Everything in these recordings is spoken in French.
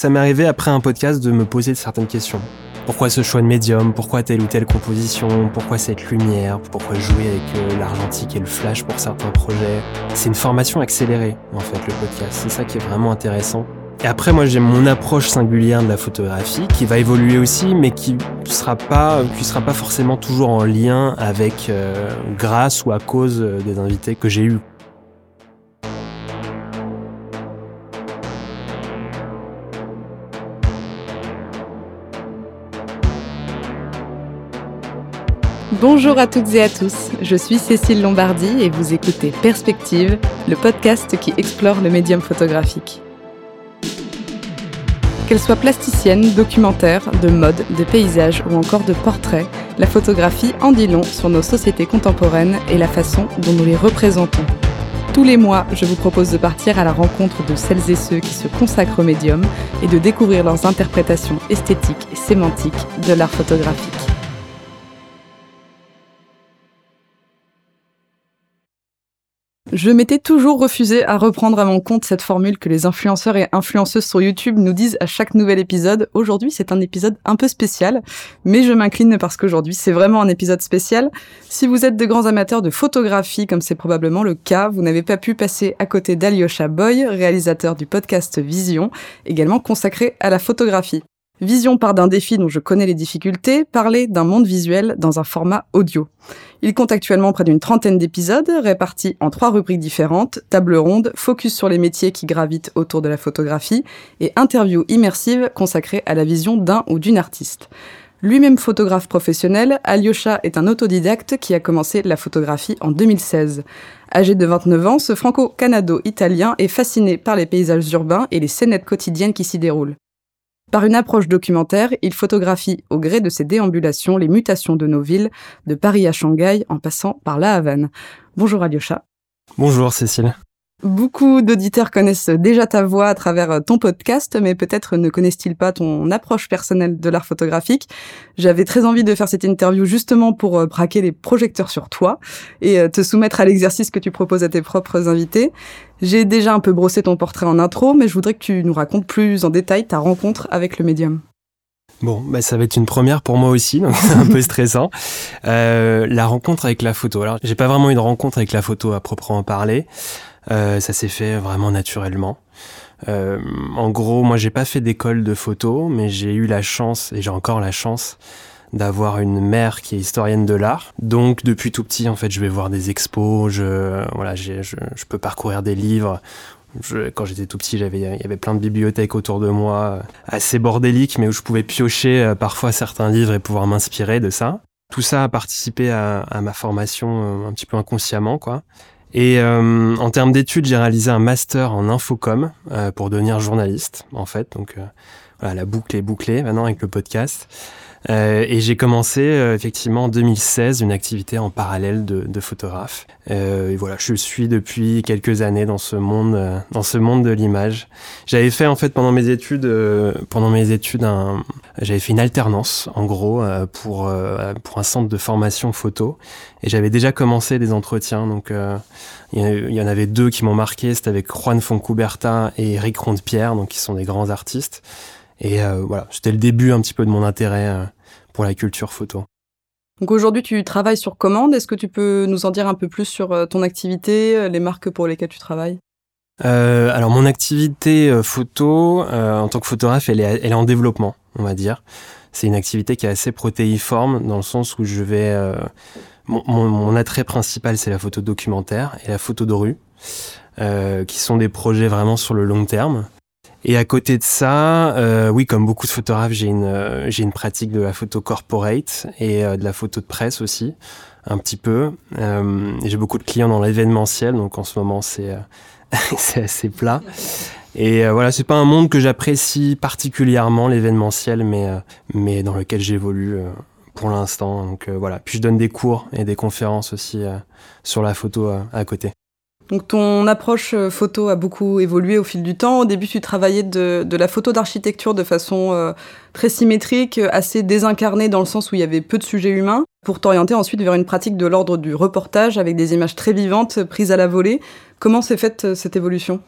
Ça m'est arrivé après un podcast de me poser certaines questions. Pourquoi ce choix de médium? Pourquoi telle ou telle composition? Pourquoi cette lumière? Pourquoi jouer avec euh, l'argentique et le flash pour certains projets? C'est une formation accélérée, en fait, le podcast. C'est ça qui est vraiment intéressant. Et après, moi, j'ai mon approche singulière de la photographie qui va évoluer aussi, mais qui sera pas, qui sera pas forcément toujours en lien avec, euh, grâce ou à cause euh, des invités que j'ai eus. Bonjour à toutes et à tous, je suis Cécile Lombardi et vous écoutez Perspective, le podcast qui explore le médium photographique. Qu'elle soit plasticienne, documentaire, de mode, de paysage ou encore de portrait, la photographie en dit long sur nos sociétés contemporaines et la façon dont nous les représentons. Tous les mois, je vous propose de partir à la rencontre de celles et ceux qui se consacrent au médium et de découvrir leurs interprétations esthétiques et sémantiques de l'art photographique. Je m'étais toujours refusé à reprendre à mon compte cette formule que les influenceurs et influenceuses sur YouTube nous disent à chaque nouvel épisode. Aujourd'hui, c'est un épisode un peu spécial, mais je m'incline parce qu'aujourd'hui, c'est vraiment un épisode spécial. Si vous êtes de grands amateurs de photographie, comme c'est probablement le cas, vous n'avez pas pu passer à côté d'Alyosha Boy, réalisateur du podcast Vision, également consacré à la photographie. Vision part d'un défi dont je connais les difficultés, parler d'un monde visuel dans un format audio. Il compte actuellement près d'une trentaine d'épisodes, répartis en trois rubriques différentes, table ronde, focus sur les métiers qui gravitent autour de la photographie, et interview immersive consacrée à la vision d'un ou d'une artiste. Lui-même photographe professionnel, Alyosha est un autodidacte qui a commencé la photographie en 2016. Âgé de 29 ans, ce franco-canado-italien est fasciné par les paysages urbains et les scénettes quotidiennes qui s'y déroulent. Par une approche documentaire, il photographie au gré de ses déambulations les mutations de nos villes, de Paris à Shanghai en passant par La Havane. Bonjour Alyosha. Bonjour Cécile. Beaucoup d'auditeurs connaissent déjà ta voix à travers ton podcast, mais peut-être ne connaissent-ils pas ton approche personnelle de l'art photographique. J'avais très envie de faire cette interview justement pour euh, braquer les projecteurs sur toi et euh, te soumettre à l'exercice que tu proposes à tes propres invités. J'ai déjà un peu brossé ton portrait en intro, mais je voudrais que tu nous racontes plus en détail ta rencontre avec le médium. Bon, bah ça va être une première pour moi aussi, donc c'est un peu stressant. Euh, la rencontre avec la photo. Alors, j'ai pas vraiment eu de rencontre avec la photo à proprement parler. Euh, ça s'est fait vraiment naturellement. Euh, en gros, moi, j'ai pas fait d'école de photo, mais j'ai eu la chance, et j'ai encore la chance, d'avoir une mère qui est historienne de l'art. Donc, depuis tout petit, en fait, je vais voir des expos, je, voilà, je, je peux parcourir des livres. Je, quand j'étais tout petit, j'avais, il y avait plein de bibliothèques autour de moi, assez bordéliques, mais où je pouvais piocher euh, parfois certains livres et pouvoir m'inspirer de ça. Tout ça a participé à, ma formation un petit peu inconsciemment, quoi. Et euh, en termes d'études, j'ai réalisé un master en infocom euh, pour devenir journaliste, en fait. Donc euh, la boucle est bouclée maintenant avec le podcast. Euh, et j'ai commencé euh, effectivement en 2016 une activité en parallèle de, de photographe. Euh, et voilà, je suis depuis quelques années dans ce monde, dans ce monde de l'image. J'avais fait en fait pendant mes études, pendant mes études, j'avais fait une alternance en gros pour pour un centre de formation photo. Et j'avais déjà commencé des entretiens, donc il y en avait deux qui m'ont marqué. C'était avec Juan Foncuberta et Eric Rondepierre, donc qui sont des grands artistes. Et euh, voilà, c'était le début un petit peu de mon intérêt euh, pour la culture photo. Donc aujourd'hui, tu travailles sur commande. Est-ce que tu peux nous en dire un peu plus sur euh, ton activité, les marques pour lesquelles tu travailles? Euh, Alors mon activité photo, euh, en tant que photographe, elle est, elle est en développement, on va dire. C'est une activité qui est assez protéiforme dans le sens où je vais... Mon, mon, mon, attrait principal, c'est la photo documentaire et la photo de rue, qui sont des projets vraiment sur le long terme. Et à côté de ça, euh, oui, comme beaucoup de photographes, j'ai une euh, j'ai une pratique de la photo corporate et euh, de la photo de presse aussi, un petit peu. Euh, j'ai beaucoup de clients dans l'événementiel, donc en ce moment c'est c'est assez plat. Et voilà, c'est pas un monde que j'apprécie particulièrement l'événementiel, mais mais dans lequel j'évolue pour l'instant. Donc voilà. Puis je donne des cours et des conférences aussi sur la photo à côté. Donc ton approche euh, photo a beaucoup évolué au fil du temps. Au début, tu travaillais de, la photo d'architecture de façon euh, très symétrique, assez désincarnée dans le sens où il y avait peu de sujets humains, pour t'orienter ensuite vers une pratique de l'ordre du reportage avec des images très vivantes prises à la volée. Comment s'est faite euh, cette évolution?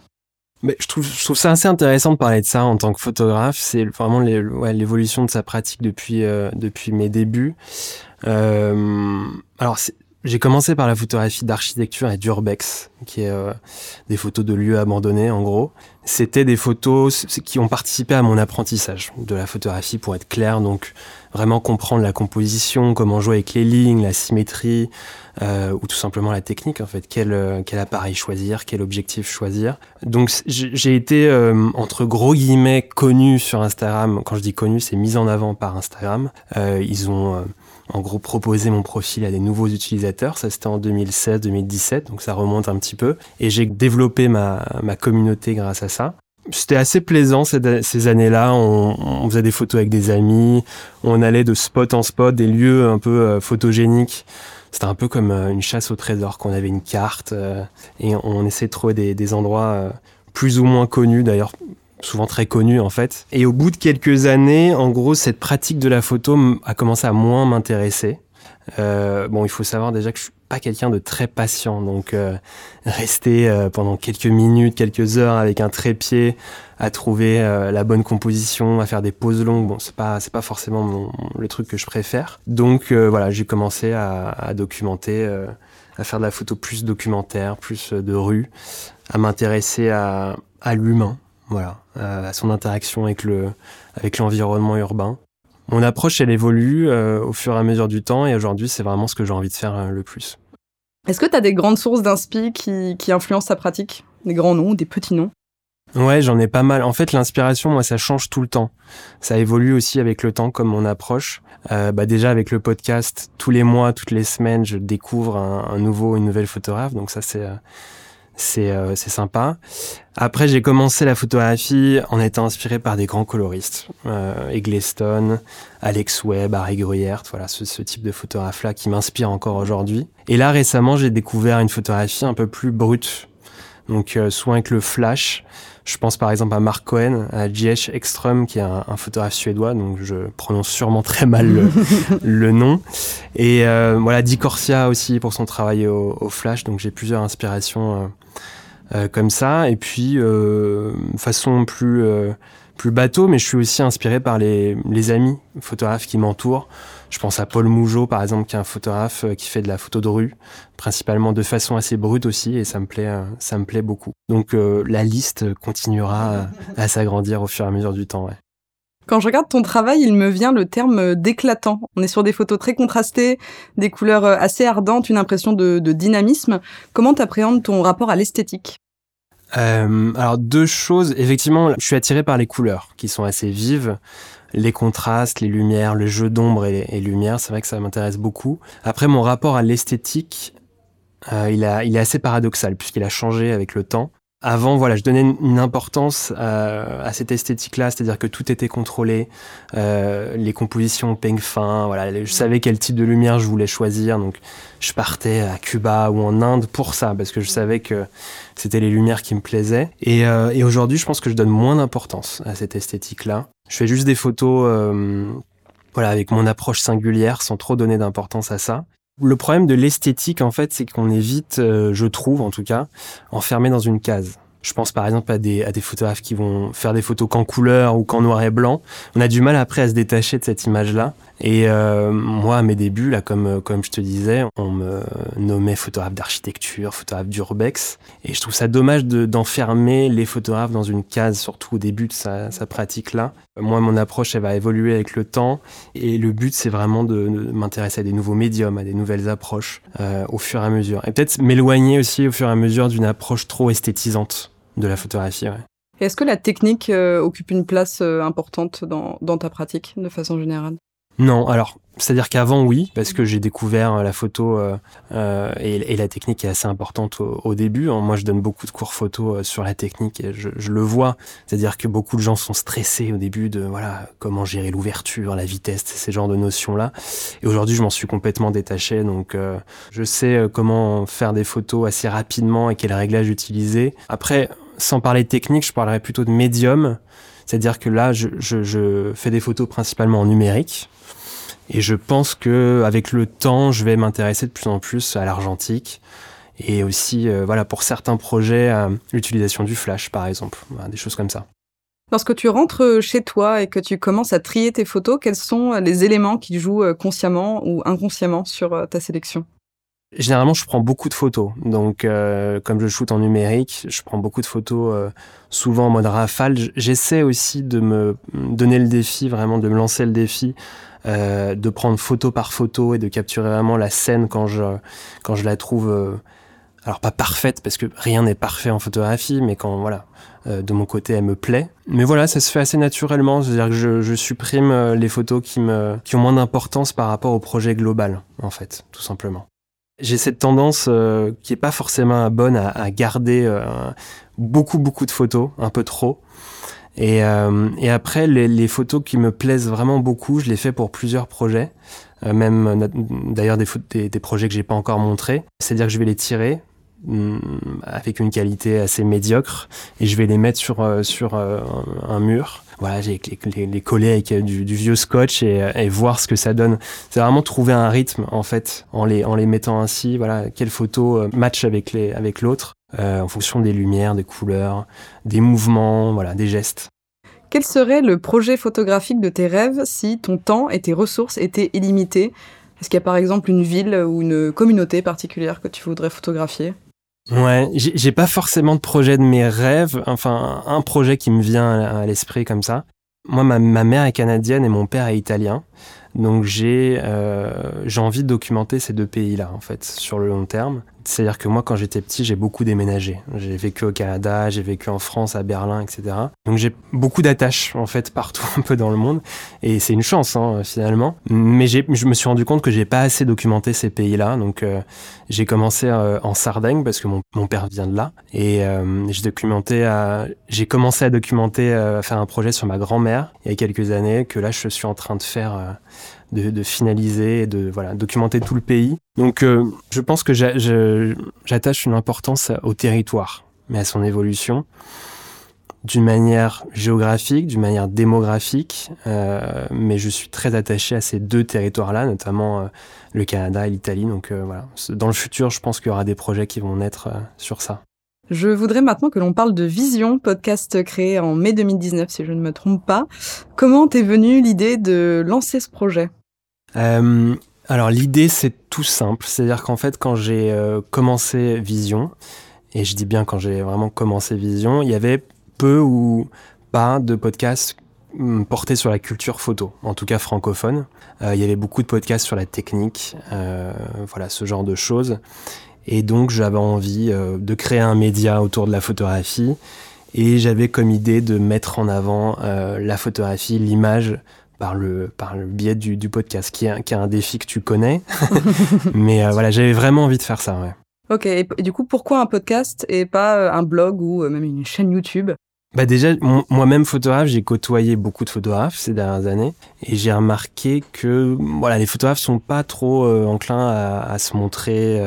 Mais je trouve, ça assez intéressant de parler de ça en tant que photographe. C'est vraiment l'évolution de sa pratique depuis, mes débuts. J'ai commencé par la photographie d'architecture et d'urbex, qui est euh, des photos de lieux abandonnés en gros. C'était des photos qui ont participé à mon apprentissage de la photographie pour être clair, donc vraiment comprendre la composition, comment jouer avec les lignes, la symétrie, euh, ou tout simplement la technique en fait, quel, euh, quel appareil choisir, quel objectif choisir. Donc j'ai été euh, entre gros guillemets connu sur Instagram. Quand je dis connu, c'est mis en avant par Instagram. Euh, ils ont en gros proposé mon profil à des nouveaux utilisateurs. Ça c'était en 2016-2017, donc ça remonte un petit peu. Et j'ai développé ma, communauté grâce à ça. C'était assez plaisant ces, années-là. On, faisait des photos avec des amis, on allait de spot en spot, des lieux un peu photogéniques c'était un peu comme euh, une chasse au trésor, qu'on avait une carte euh, et on essayait de trouver des, endroits euh, plus ou moins connus, d'ailleurs souvent très connus en fait. Et au bout de quelques années, en gros, cette pratique de la photo a commencé à moins m'intéresser. Euh, bon, il faut savoir déjà que je suis pas quelqu'un de très patient, donc euh, rester euh, pendant quelques minutes, quelques heures avec un trépied à trouver la bonne composition, à faire des pauses longues, bon, c'est pas c'est pas forcément mon, le truc que je préfère. Donc voilà, j'ai commencé à, à documenter, à faire de la photo plus documentaire, plus de rue, à m'intéresser à, à l'humain, voilà, à son interaction avec le avec l'environnement urbain. Mon approche, elle évolue euh, au fur et à mesure du temps et aujourd'hui, c'est vraiment ce que j'ai envie de faire euh, le plus. Est-ce que tu as des grandes sources d'inspi qui, qui influencent ta pratique? Des grands noms, des petits noms? Ouais, j'en ai pas mal. En fait, l'inspiration, moi, ça change tout le temps. Ça évolue aussi avec le temps, comme mon approche. Euh, bah déjà avec le podcast, tous les mois, toutes les semaines, je découvre un, un nouveau, une nouvelle photographe. Donc ça, c'est c'est euh, sympa. Après, j'ai commencé la photographie en étant inspiré par des grands coloristes, euh, Eggleston, Alex Webb, Harry Gruyère, voilà ce, ce type de photographe-là qui m'inspire encore aujourd'hui. Et là, récemment, j'ai découvert une photographie un peu plus brute, donc euh, soit avec le flash. Je pense par exemple à Mark Cohen, à J.H. Ekström, qui est un, un, photographe suédois, donc je prononce sûrement très mal le, le nom. Et euh, voilà, Di Corsia aussi pour son travail au, au flash, donc j'ai plusieurs inspirations euh, comme ça. Et puis, façon plus, plus bateau, mais je suis aussi inspiré par les, les amis photographes qui m'entourent. Je pense à Paul Mougeot, par exemple, qui est un photographe qui fait de la photo de rue, principalement de façon assez brute aussi, et ça me plaît, ça me plaît beaucoup. Donc euh, la liste continuera à, s'agrandir au fur et à mesure du temps. Quand je regarde ton travail, il me vient le terme d'éclatant. On est sur des photos très contrastées, des couleurs assez ardentes, une impression de, de dynamisme. Comment t'appréhendes ton rapport à l'esthétique? Euh, alors deux choses, effectivement, je suis attiré par les couleurs qui sont assez vives, les contrastes, les lumières, le jeu d'ombre et, lumière, c'est vrai que ça m'intéresse beaucoup. Après, mon rapport à l'esthétique, euh, il est assez paradoxal puisqu'il a changé avec le temps. Avant, voilà, je donnais une importance à, à cette esthétique-là, c'est-à-dire que tout était contrôlé, euh, les compositions peigne fin, voilà, je savais quel type de lumière je voulais choisir, donc je partais à Cuba ou en Inde pour ça, parce que je savais que c'était les lumières qui me plaisaient. Et, euh, et aujourd'hui, je pense que je donne moins d'importance à cette esthétique-là. Je fais juste des photos, euh, voilà, avec mon approche singulière, sans trop donner d'importance à ça. Le problème de l'esthétique, en fait, c'est qu'on est vite, euh, je trouve en tout cas, enfermé dans une case. Je pense par exemple à des, photographes qui vont faire des photos qu'en couleur ou qu'en noir et blanc. On a du mal après à se détacher de cette image-là. Et euh, moi, à mes débuts, là, comme, comme je te disais, on me nommait photographe d'architecture, photographe d'urbex. Et je trouve ça dommage d'enfermer les photographes dans une case, surtout au début de sa, sa pratique-là. Moi, mon approche, elle va évoluer avec le temps. Et le but, c'est vraiment de, m'intéresser à des nouveaux médiums, à des nouvelles approches euh, au fur et à mesure. Et peut-être m'éloigner aussi au fur et à mesure d'une approche trop esthétisante de la photographie. Est-ce que la technique euh, occupe une place euh, importante dans ta pratique, de façon générale? Non, alors c'est-à-dire qu'avant oui, parce que j'ai découvert euh, la photo euh, euh, et, la technique est assez importante au, début. Hein. Moi, je donne beaucoup de cours photo euh, sur la technique et je, je le vois. C'est-à-dire que beaucoup de gens sont stressés au début de voilà comment gérer l'ouverture, la vitesse, ces genres de notions-là. Et aujourd'hui, je m'en suis complètement détaché. Donc, euh, je sais comment faire des photos assez rapidement et quels réglages utiliser. Après, sans parler de technique, je parlerai plutôt de médium. C'est-à-dire que là, je, fais des photos principalement en numérique. Et je pense que avec le temps, je vais m'intéresser de plus en plus à l'argentique Et aussi, voilà, pour certains projets, l'utilisation du flash, par exemple, des choses comme ça. Lorsque tu rentres chez toi et que tu commences à trier tes photos, quels sont les éléments qui jouent consciemment ou inconsciemment sur ta sélection? Généralement, je prends beaucoup de photos. Donc, euh, comme je shoot en numérique, je prends beaucoup de photos, euh, souvent en mode rafale. J'essaie aussi de me donner le défi, vraiment de me lancer le défi, euh, de prendre photo par photo et de capturer vraiment la scène quand je quand je la trouve. alors pas parfaite parce que rien n'est parfait en photographie, mais quand voilà, de mon côté, elle me plaît. Mais voilà, ça se fait assez naturellement. C'est-à-dire que je, je, supprime les photos qui me qui ont moins d'importance par rapport au projet global, en fait, tout simplement j'ai cette tendance euh, qui est pas forcément bonne à, garder euh, beaucoup beaucoup de photos, un peu trop. Et, euh, après, les, photos qui me plaisent vraiment beaucoup, je les fais pour plusieurs projets, même d'ailleurs des, projets que j'ai pas encore montrés. C'est-à-dire que je vais les tirer, avec une qualité assez médiocre et je vais les mettre sur sur un mur voilà, j'ai les, les, coller avec euh, du, vieux scotch et, voir ce que ça donne. C'est vraiment trouver un rythme en fait en les en les mettant ainsi. Voilà, quelle photo euh, match avec les avec l'autre euh, en fonction des lumières, des couleurs, des mouvements, voilà, des gestes. Quel serait le projet photographique de tes rêves si ton temps et tes ressources étaient illimités? Est-ce qu'il y a par exemple une ville ou une communauté particulière que tu voudrais photographier? Ouais, j'ai pas forcément de projet de mes rêves, enfin un projet qui me vient à l'esprit comme ça. Moi, ma, ma, mère est canadienne et mon père est italien. Donc j'ai euh, envie de documenter ces deux pays-là en fait sur le long terme. C'est-à-dire que moi quand j'étais petit j'ai beaucoup déménagé. J'ai vécu au Canada, j'ai vécu en France, à Berlin, etc. Donc j'ai beaucoup d'attaches en fait partout un peu dans le monde et c'est une chance hein, finalement. Mais je me suis rendu compte que j'ai pas assez documenté ces pays-là. Donc euh, j'ai commencé euh, en Sardaigne parce que mon, père vient de là et euh, j'ai documenté j'ai commencé à documenter à faire un projet sur ma grand-mère il y a quelques années que là je suis en train de faire de, de, finaliser de voilà, documenter tout le pays. Donc euh, je pense que j'attache une importance au territoire, mais à son évolution d'une manière géographique, d'une manière démographique, euh, mais je suis très attaché à ces deux territoires-là, notamment euh, le Canada et l'Italie. Donc voilà, dans le futur, je pense qu'il y aura des projets qui vont naître sur ça. Je voudrais maintenant que l'on parle de Vision, podcast créé en mai 2019, si je ne me trompe pas. Comment t'es venue l'idée de lancer ce projet? Euh, alors l'idée c'est tout simple, c'est-à-dire qu'en fait quand j'ai euh, commencé Vision, et je dis bien quand j'ai vraiment commencé Vision, il y avait peu ou pas de podcasts hum, portés sur la culture photo, en tout cas francophone. Euh, il y avait beaucoup de podcasts sur la technique, voilà ce genre de choses. Et donc j'avais envie de créer un média autour de la photographie. Et j'avais comme idée de mettre en avant la photographie, l'image par le, par le biais du, du podcast, qui est, qui est un défi que tu connais. Mais euh, voilà, j'avais vraiment envie de faire ça. Ouais. Ok, et, du coup, pourquoi un podcast et pas euh, un blog ou euh, même une chaîne YouTube? Bah déjà, moi-même photographe, j'ai côtoyé beaucoup de photographes ces dernières années et j'ai remarqué que voilà, les photographes sont pas trop enclins à, à, se montrer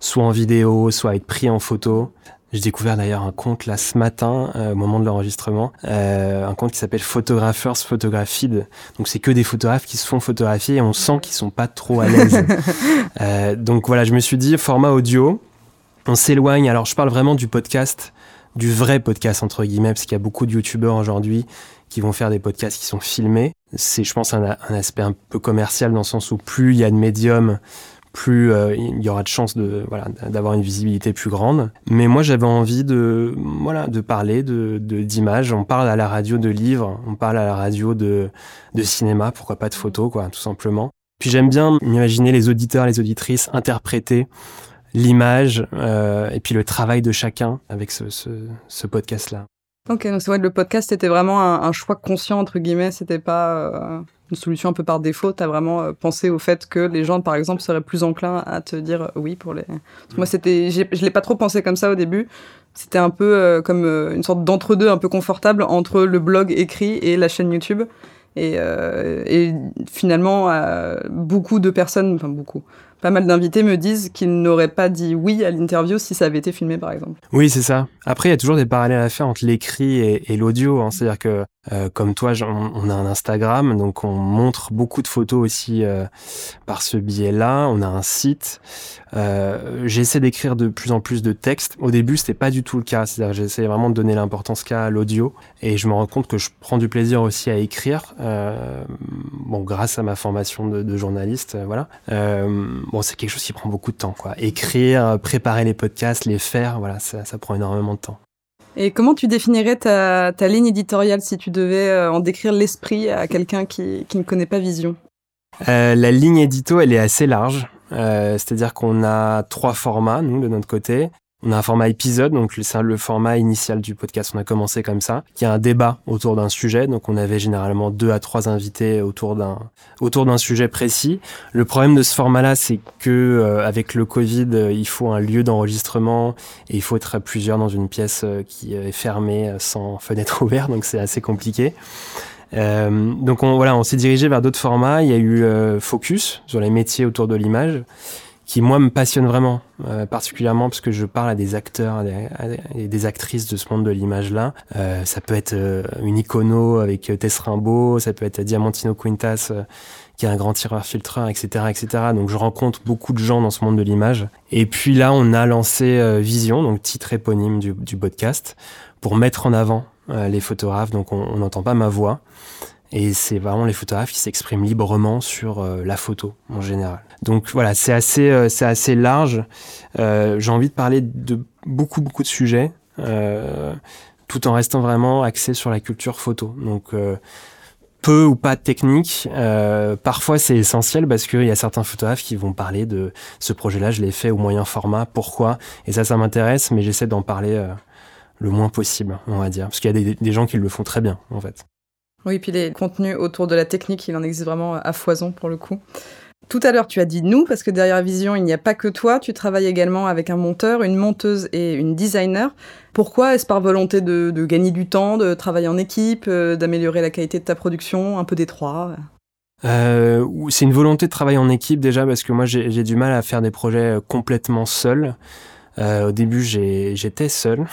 soit en vidéo, soit à être pris en photo. J'ai découvert d'ailleurs un compte là ce matin, euh, au moment de l'enregistrement, euh, un compte qui s'appelle Photographers Photographied. Donc c'est que des photographes qui se font photographier et on sent qu'ils sont pas trop à l'aise. euh, donc voilà, je me suis dit format audio, on s'éloigne. Alors je parle vraiment du podcast, du vrai podcast entre guillemets, parce qu'il y a beaucoup de youtubeurs aujourd'hui qui vont faire des podcasts qui sont filmés. C'est, je pense, un, un aspect un peu commercial dans le sens où plus il y a de médiums, plus euh, il y aura de chances de voilà d'avoir une visibilité plus grande. Mais moi j'avais envie de voilà de parler de d'images. on parle à la radio de livres, on parle à la radio de de cinéma, pourquoi pas de photos quoi, tout simplement. Puis j'aime bien m'imaginer les auditeurs, les auditrices interpréter l'image euh, et puis le travail de chacun avec ce, ce, podcast là. Ok, donc c'est vrai que le podcast était vraiment un, un, choix conscient entre guillemets, c'était pas euh, une solution un peu par défaut. T'as vraiment euh, pensé au fait que les gens, par exemple, seraient plus enclins à te dire oui pour les. Moi, c'était, je l'ai pas trop pensé comme ça au début. C'était un peu euh, comme euh, une sorte d'entre-deux, un peu confortable entre le blog écrit et la chaîne YouTube. Et, et finalement, beaucoup de personnes, enfin beaucoup, pas mal d'invités me disent qu'ils n'auraient pas dit oui à l'interview si ça avait été filmé, par exemple. Oui, c'est ça. Après, il y a toujours des parallèles à faire entre l'écrit et, l'audio. Hein. C'est-à-dire que, euh, comme toi, on, a un Instagram, donc on montre beaucoup de photos aussi euh, par ce biais-là. On a un site. Euh, j'essaie d'écrire de plus en plus de textes. Au début, c'était pas du tout le cas. C'est-à-dire, j'essaie vraiment de donner l'importance qu'a l'audio, et je me rends compte que je prends du plaisir aussi à écrire. bon, grâce à ma formation de, de journaliste, voilà. bon, c'est quelque chose qui prend beaucoup de temps, quoi. Écrire, préparer les podcasts, les faire, voilà, ça, ça prend énormément de temps. Et comment tu définirais ta, ligne éditoriale si tu devais euh, en décrire l'esprit à quelqu'un qui, qui, ne connaît pas Vision? Euh, La ligne édito, elle est assez large. Euh, C'est-à-dire qu'on a trois formats, nous, de notre côté. On a un format épisode, donc c'est le format initial du podcast. On a commencé comme ça, qui a un débat autour d'un sujet. Donc on avait généralement deux à trois invités autour d'un autour d'un sujet précis. Le problème de ce format-là, c'est que euh, avec le Covid, euh, il faut un lieu d'enregistrement et il faut être à plusieurs dans une pièce euh, qui est fermée sans fenêtre ouverte. Donc c'est assez compliqué. Euh, donc on, voilà, on s'est dirigé vers d'autres formats. Il y a eu Focus sur les métiers autour de l'image qui moi me passionne vraiment, euh, particulièrement parce que je parle à des acteurs et des, actrices de ce monde de l'image là. Euh, ça peut être euh, une icono avec Tess Rimbaud, ça peut être Diamantino Quintas qui est un grand tireur filtreur, etc., etc. Donc je rencontre beaucoup de gens dans ce monde de l'image. Et puis là, on a lancé Vision, donc titre éponyme du, du podcast, pour mettre en avant les photographes. Donc on n'entend pas ma voix. Et c'est vraiment les photographes qui s'expriment librement sur euh, la photo en général. Donc voilà, c'est assez, euh, c'est assez large. Euh, j'ai envie de parler de beaucoup, beaucoup de sujets, tout en restant vraiment axé sur la culture photo. Donc peu ou pas de technique. parfois, c'est essentiel parce qu'il y a certains photographes qui vont parler de ce projet-là, je l'ai fait au moyen format, pourquoi? Et ça, ça m'intéresse, mais j'essaie d'en parler le moins possible, on va dire. Parce qu'il y a des gens qui le font très bien, en fait. Oui, puis les contenus autour de la technique, il en existe vraiment à foison pour le coup. Tout à l'heure, tu as dit nous, parce que derrière Vision, il n'y a pas que toi. Tu travailles également avec un monteur, une monteuse et une designer. Pourquoi Est-ce par volonté de, gagner du temps, de travailler en équipe, euh, d'améliorer la qualité de ta production, un peu des trois? Euh, C'est une volonté de travailler en équipe déjà, parce que moi, j'ai du mal à faire des projets complètement seul. Euh, au début, j'étais seul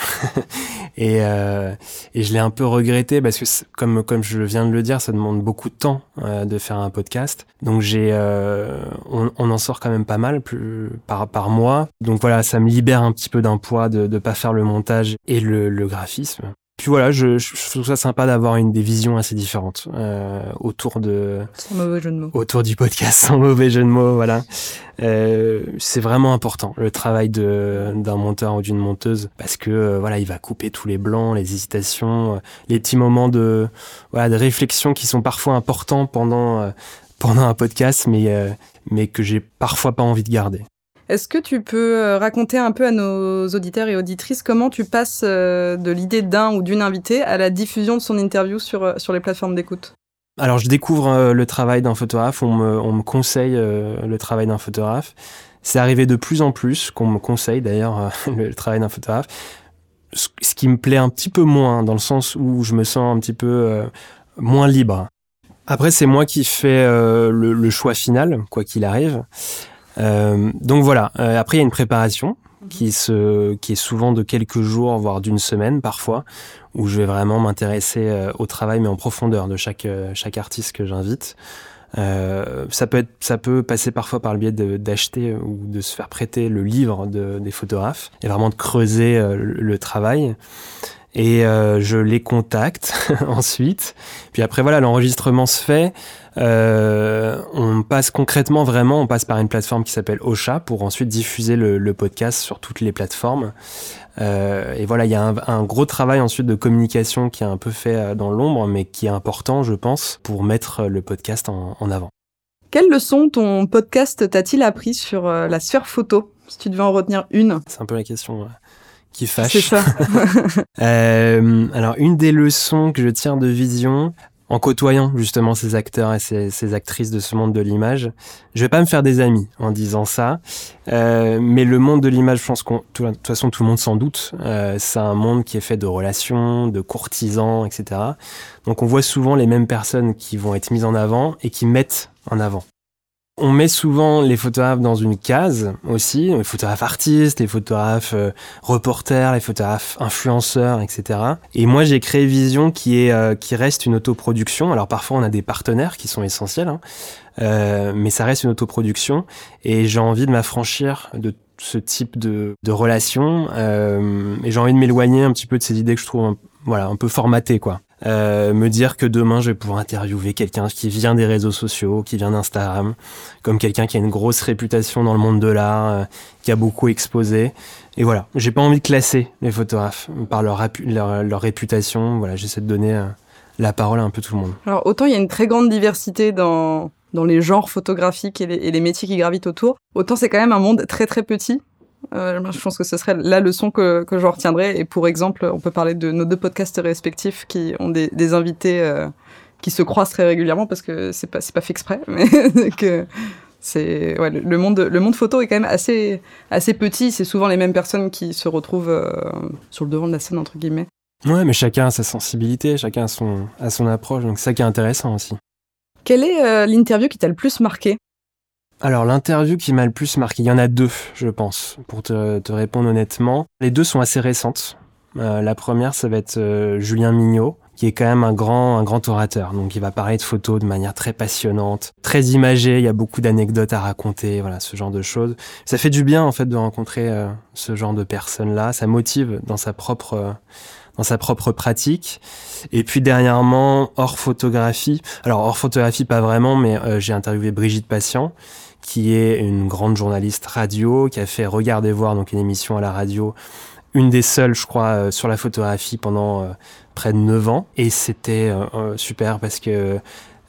et, euh, et, je l'ai un peu regretté parce que, comme, comme je viens de le dire, ça demande beaucoup de temps euh, de faire un podcast. Donc j'ai, euh, on, on, en sort quand même pas mal plus, par, par mois. Donc voilà, ça me libère un petit peu d'un poids de ne pas faire le montage et le, le graphisme. Puis voilà, je, je, trouve ça sympa d'avoir une des visions assez différentes euh, autour de sans mauvais jeu de mots. autour du podcast sans mauvais jeu de mots. Voilà, euh, c'est vraiment important le travail de d'un monteur ou d'une monteuse parce que euh, voilà, il va couper tous les blancs, les hésitations, les petits moments de voilà de réflexion qui sont parfois importants pendant pendant un podcast, mais mais que j'ai parfois pas envie de garder. Est-ce que tu peux euh, raconter un peu à nos auditeurs et auditrices comment tu passes euh, de l'idée d'un ou d'une invitée à la diffusion de son interview sur, euh, sur les plateformes d'écoute? Alors, je découvre le travail d'un photographe, on me, on me conseille le travail d'un photographe. C'est arrivé de plus en plus qu'on me conseille d'ailleurs le travail d'un photographe. Ce qui me plaît un petit peu moins, dans le sens où je me sens un petit peu moins libre. Après, c'est moi qui fais le, choix final, quoi qu'il arrive. Euh, donc voilà. Euh, après, il y a une préparation qui, se, qui est souvent de quelques jours, voire d'une semaine parfois, où je vais vraiment m'intéresser euh, au travail, mais en profondeur de chaque, chaque artiste que j'invite. Euh, ça peut être, ça peut passer parfois par le biais d'acheter ou de se faire prêter le livre de, des photographes et vraiment de creuser le, travail. Et euh, je les contacte ensuite. Puis après voilà, l'enregistrement se fait. Euh, on passe concrètement vraiment, on passe par une plateforme qui s'appelle Ocha pour ensuite diffuser le, podcast sur toutes les plateformes. Euh, et voilà, il y a un, gros travail ensuite de communication qui est un peu fait euh, dans l'ombre, mais qui est important, je pense, pour mettre le podcast en, avant. Quelle leçon ton podcast t'a-t-il appris sur la sphère photo, si tu devais en retenir une C'est un peu la question qui fâche. C'est ça. alors, une des leçons que je tire de Vision, en côtoyant justement ces acteurs et ces, actrices de ce monde de l'image. Je vais pas me faire des amis en disant ça, euh, mais le monde de l'image, je pense qu'on, de toute façon tout le monde s'en doute, euh, c'est un monde qui est fait de relations, de courtisans, etc. Donc on voit souvent les mêmes personnes qui vont être mises en avant et qui mettent en avant. On met souvent les photographes dans une case aussi, les photographes artistes, les photographes euh, reporters, les photographes influenceurs, etc. Et moi j'ai créé Vision qui est euh, qui reste une autoproduction. Alors parfois on a des partenaires qui sont essentiels, hein, euh, mais ça reste une autoproduction et j'ai envie de m'affranchir de ce type de, de relation et j'ai envie de m'éloigner un petit peu de ces idées que je trouve voilà un peu formatées quoi. Euh, me dire que demain je vais pouvoir interviewer quelqu'un qui vient des réseaux sociaux, qui vient d'Instagram, comme quelqu'un qui a une grosse réputation dans le monde de l'art, euh, qui a beaucoup exposé. Et voilà, j'ai pas envie de classer les photographes par leur, réputation. Voilà, j'essaie de donner euh, la parole à un peu tout le monde. Alors autant il y a une très grande diversité dans dans les genres photographiques et les, métiers qui gravitent autour, autant c'est quand même un monde très très petit je pense que ce serait la leçon que, que j'en retiendrai. Et pour exemple, on peut parler de nos deux podcasts respectifs qui ont des, des invités euh, qui se croisent très régulièrement parce que c'est pas pas fait exprès, mais que c'est ouais, le monde le monde photo est quand même assez assez petit. C'est souvent les mêmes personnes qui se retrouvent euh, sur le devant de la scène entre guillemets. Ouais, mais chacun a sa sensibilité, chacun a son a son approche, donc c'est ça qui est intéressant aussi. Quelle est l'interview qui t'a le plus marqué? Alors l'interview qui m'a le plus marqué, il y en a deux, je pense, pour te, répondre honnêtement. Les deux sont assez récentes. Euh, la première, ça va être euh, Julien Mignot, qui est quand même un grand, un grand orateur. Donc il va parler de photos de manière très passionnante, très imagée. Il y a beaucoup d'anecdotes à raconter, voilà, ce genre de choses. Ça fait du bien en fait de rencontrer euh, ce genre de personnes-là. Ça motive dans sa propre dans sa propre pratique. Et puis dernièrement, hors photographie. Alors hors photographie, pas vraiment, mais j'ai interviewé Brigitte Patient, qui est une grande journaliste radio, qui a fait Regardez voir, donc une émission à la radio, une des seules, je crois, euh, sur la photographie pendant euh, près de 9 ans. Et c'était euh, super parce que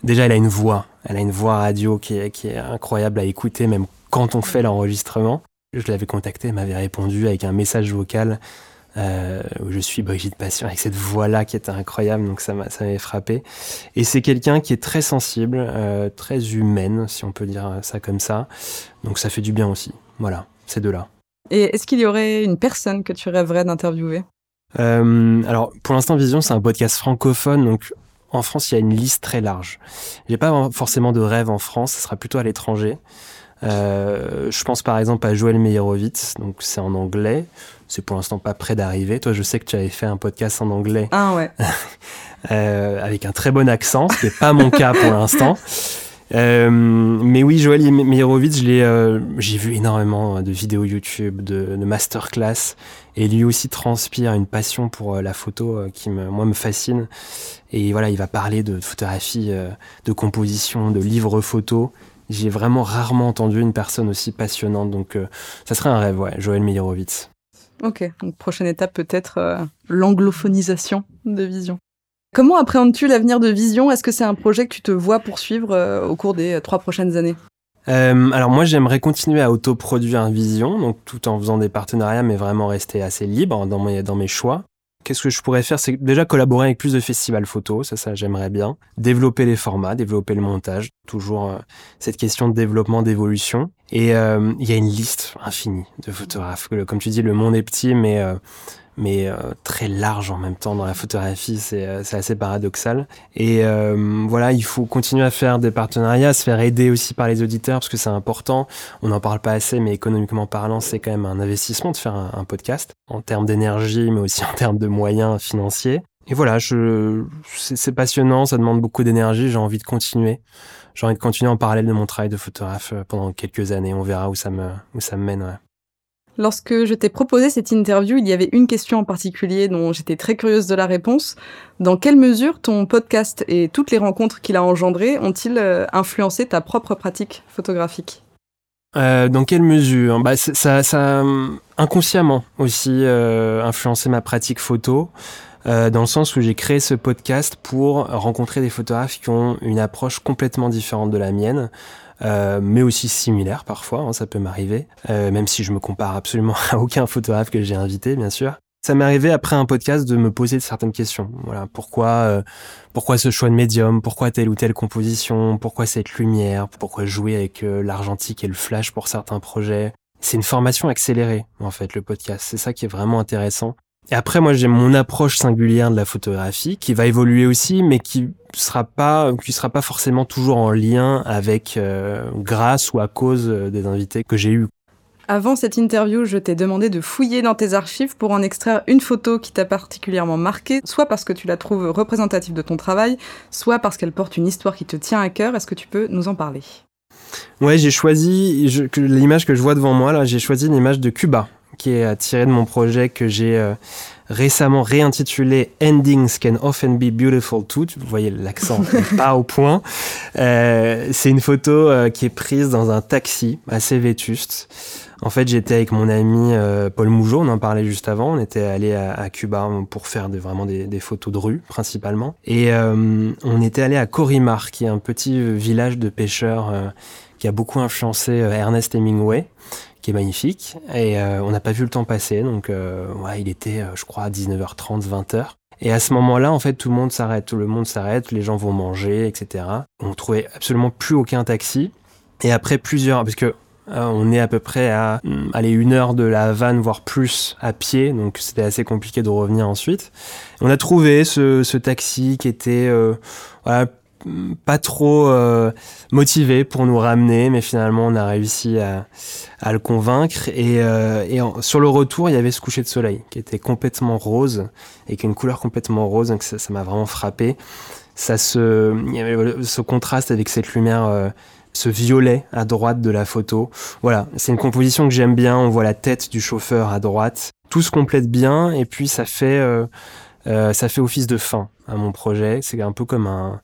déjà, elle a une voix. Elle a une voix radio qui est incroyable à écouter, même quand on fait l'enregistrement. Je l'avais contactée, elle m'avait répondu avec un message vocal euh, où je suis Brigitte Passion avec cette voix-là qui est incroyable, donc ça m'avait frappé. Et c'est quelqu'un qui est très sensible, euh, très humaine, si on peut dire ça comme ça. Donc ça fait du bien aussi. Voilà, ces deux-là. Et est-ce qu'il y aurait une personne que tu rêverais d'interviewer? Euh, Alors pour l'instant, Vision, c'est un podcast francophone, donc en France, il y a une liste très large. J'ai pas forcément de rêve en France, ce sera plutôt à l'étranger. Euh, je pense par exemple à Joël Meyerowitz, donc c'est en anglais. C'est pour l'instant pas prêt d'arriver. Toi, je sais que tu avais fait un podcast en anglais. Ah ouais. euh, avec un très bon accent, ce qui n'est pas mon cas pour l'instant. Euh, mais oui, Joël Meyerowitz, euh, j'ai vu énormément de vidéos YouTube, de, de masterclass, et lui aussi transpire une passion pour euh, la photo qui me, moi me fascine. Et voilà, il va parler de photographie, de composition, de livres photos. J'ai vraiment rarement entendu une personne aussi passionnante. Donc, ça serait un rêve, ouais, Joël Meyerowitz. Ok, donc prochaine étape peut-être euh, l'anglophonisation de Vision. Comment appréhendes-tu l'avenir de Vision? Est-ce que c'est un projet que tu te vois poursuivre euh, au cours des trois prochaines années? Alors moi j'aimerais continuer à autoproduire Vision, donc tout en faisant des partenariats, mais vraiment rester assez libre dans mes, dans mes choix. Qu'est-ce que je pourrais faire? C'est déjà collaborer avec plus de festivals photo, ça, ça j'aimerais bien. Développer les formats, développer le montage, toujours euh, cette question de développement, d'évolution. Et euh, il y a une liste infinie de photographes. Comme tu dis, le monde est petit, mais euh, mais euh, très large en même temps dans la photographie, c'est euh, assez paradoxal. Et euh, voilà, il faut continuer à faire des partenariats, se faire aider aussi par les auditeurs parce que c'est important. On n'en parle pas assez, mais économiquement parlant, c'est quand même un investissement de faire un, podcast en termes d'énergie, mais aussi en termes de moyens financiers. Et voilà, c'est passionnant, ça demande beaucoup d'énergie, j'ai envie de continuer. J'ai envie de continuer en parallèle de mon travail de photographe pendant quelques années. On verra où ça me, où ça me mène. Ouais. Lorsque je t'ai proposé cette interview, il y avait une question en particulier dont j'étais très curieuse de la réponse. Dans quelle mesure ton podcast et toutes les rencontres qu'il a engendrées ont-ils euh, influencé ta propre pratique photographique? Euh, Dans quelle mesure? Bah, ça, ça a inconsciemment aussi euh, influencé ma pratique photo. Euh, dans le sens où j'ai créé ce podcast pour rencontrer des photographes qui ont une approche complètement différente de la mienne, euh, mais aussi similaire parfois, hein, ça peut m'arriver, euh, même si je me compare absolument à aucun photographe que j'ai invité, bien sûr. Ça m'est arrivé après un podcast de me poser certaines questions. Voilà, pourquoi, euh, pourquoi ce choix de médium, pourquoi telle ou telle composition, pourquoi cette lumière, pourquoi jouer avec euh, l'argentique et le flash pour certains projets? C'est une formation accélérée, en fait, le podcast. C'est ça qui est vraiment intéressant. Et après, moi, j'ai mon approche singulière de la photographie qui va évoluer aussi, mais qui sera pas, qui sera pas forcément toujours en lien avec euh, grâce ou à cause des invités que j'ai eus. Avant cette interview, je t'ai demandé de fouiller dans tes archives pour en extraire une photo qui t'a particulièrement marqué, soit parce que tu la trouves représentative de ton travail, soit parce qu'elle porte une histoire qui te tient à cœur. Est-ce que tu peux nous en parler? Ouais, j'ai choisi l'image que je vois devant moi là. J'ai choisi l'image de Cuba, qui est tirée de mon projet que j'ai euh, récemment réintitulé Endings Can Often Be Beautiful Too. Vous voyez l'accent pas au point. Euh, c'est une photo euh, qui est prise dans un taxi assez vétuste. En fait, j'étais avec mon ami euh, Paul Mougeot, on en parlait juste avant. On était allé à, Cuba pour faire vraiment des, photos de rue, principalement. Et euh, on était allé à Corimar, qui est un petit village de pêcheurs euh, qui a beaucoup influencé Ernest Hemingway qui est magnifique. Et on n'a pas vu le temps passer, donc ouais, il était, je crois, à 19h30, 20h. Et à ce moment-là, en fait, tout le monde s'arrête, tout le monde s'arrête, les gens vont manger, etc. On trouvait absolument plus aucun taxi. Et après plusieurs, parce que euh, on est à peu près à mm, aller une heure de la vanne, voire plus à pied, donc c'était assez compliqué de revenir ensuite. On a trouvé ce, taxi qui était euh, pas trop euh, motivé pour nous ramener, mais finalement on a réussi à, le convaincre. Et, sur le retour, il y avait ce coucher de soleil qui était complètement rose et qui a une couleur complètement rose, donc ça m'a vraiment frappé. Ça se, il y avait ce contraste avec cette lumière ce violet à droite de la photo. Voilà, c'est une composition que j'aime bien. On voit la tête du chauffeur à droite. Tout se complète bien et puis ça fait euh, euh, ça fait office de fin à mon projet. C'est un peu comme un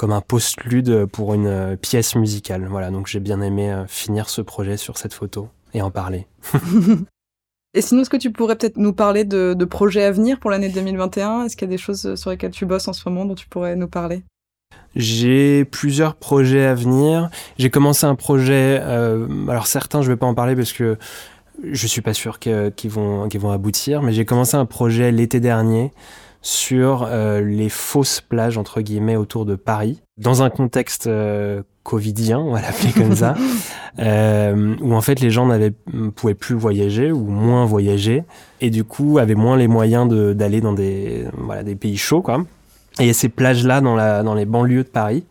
comme un postlude pour une euh, pièce musicale. Voilà, donc j'ai bien aimé finir ce projet sur cette photo et en parler. Et sinon, est-ce que tu pourrais peut-être nous parler de, de projets à venir pour l'année 2021 Est-ce qu'il y a des choses sur lesquelles tu bosses en ce moment dont tu pourrais nous parler? J'ai plusieurs projets à venir. J'ai commencé un projet, euh, alors certains je vais pas en parler parce que je suis pas sûr qu'ils vont, vont aboutir, mais j'ai commencé un projet l'été dernier sur euh, les fausses plages entre guillemets autour de Paris, dans un contexte euh, covidien, on va l'appeler comme ça, où en fait les gens n'avaient pouvaient plus voyager ou moins voyager et du coup avaient moins les moyens d'aller dans des voilà des pays chauds quoi. Et il y a ces plages-là dans, la, dans les banlieues de Paris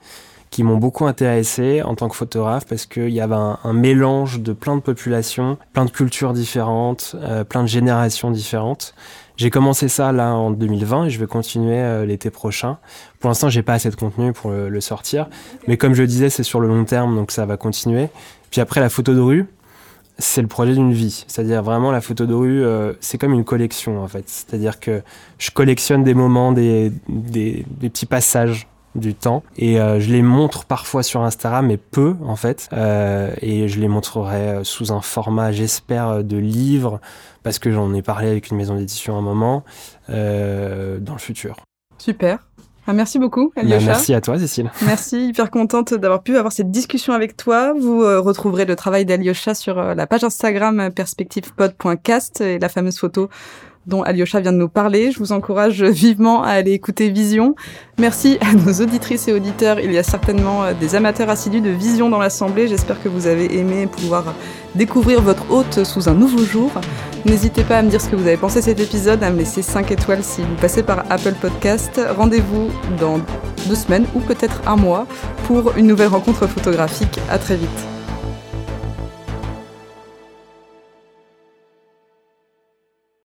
qui m'ont beaucoup intéressé en tant que photographe parce qu'il y avait un, mélange de plein de populations, plein de cultures différentes, euh, plein de générations différentes. J'ai commencé ça là en 2020 et je vais continuer euh, l'été prochain. Pour l'instant, j'ai pas assez de contenu pour le, sortir, mais comme je le disais, c'est sur le long terme, donc ça va continuer. Puis après, la photo de rue, c'est le projet d'une vie. C'est-à-dire vraiment la photo de rue, euh, c'est comme une collection en fait. C'est-à-dire que je collectionne des moments, des, des, petits passages du temps et euh, je les montre parfois sur Instagram mais peu en fait euh, et je les montrerai sous un format j'espère de livre parce que j'en ai parlé avec une maison d'édition un moment dans le futur. Super. Ah, merci beaucoup, bah, Alyosha. merci à toi, Cécile. Merci, hyper contente d'avoir pu avoir cette discussion avec toi. Vous euh, retrouverez le travail d'Alyosha sur euh, la page Instagram perspectivepod.cast et la fameuse photo dont Alyosha vient de nous parler. Je vous encourage vivement à aller écouter Vision. Merci à nos auditrices et auditeurs. Il y a certainement euh, des amateurs assidus de Vision dans l'Assemblée. J'espère que vous avez aimé pouvoir découvrir votre hôte sous un nouveau jour. N'hésitez pas à me dire ce que vous avez pensé de cet épisode, à me laisser 5 étoiles si vous passez par Apple Podcast. Rendez-vous dans deux semaines ou peut-être un mois pour une nouvelle rencontre photographique. À très vite.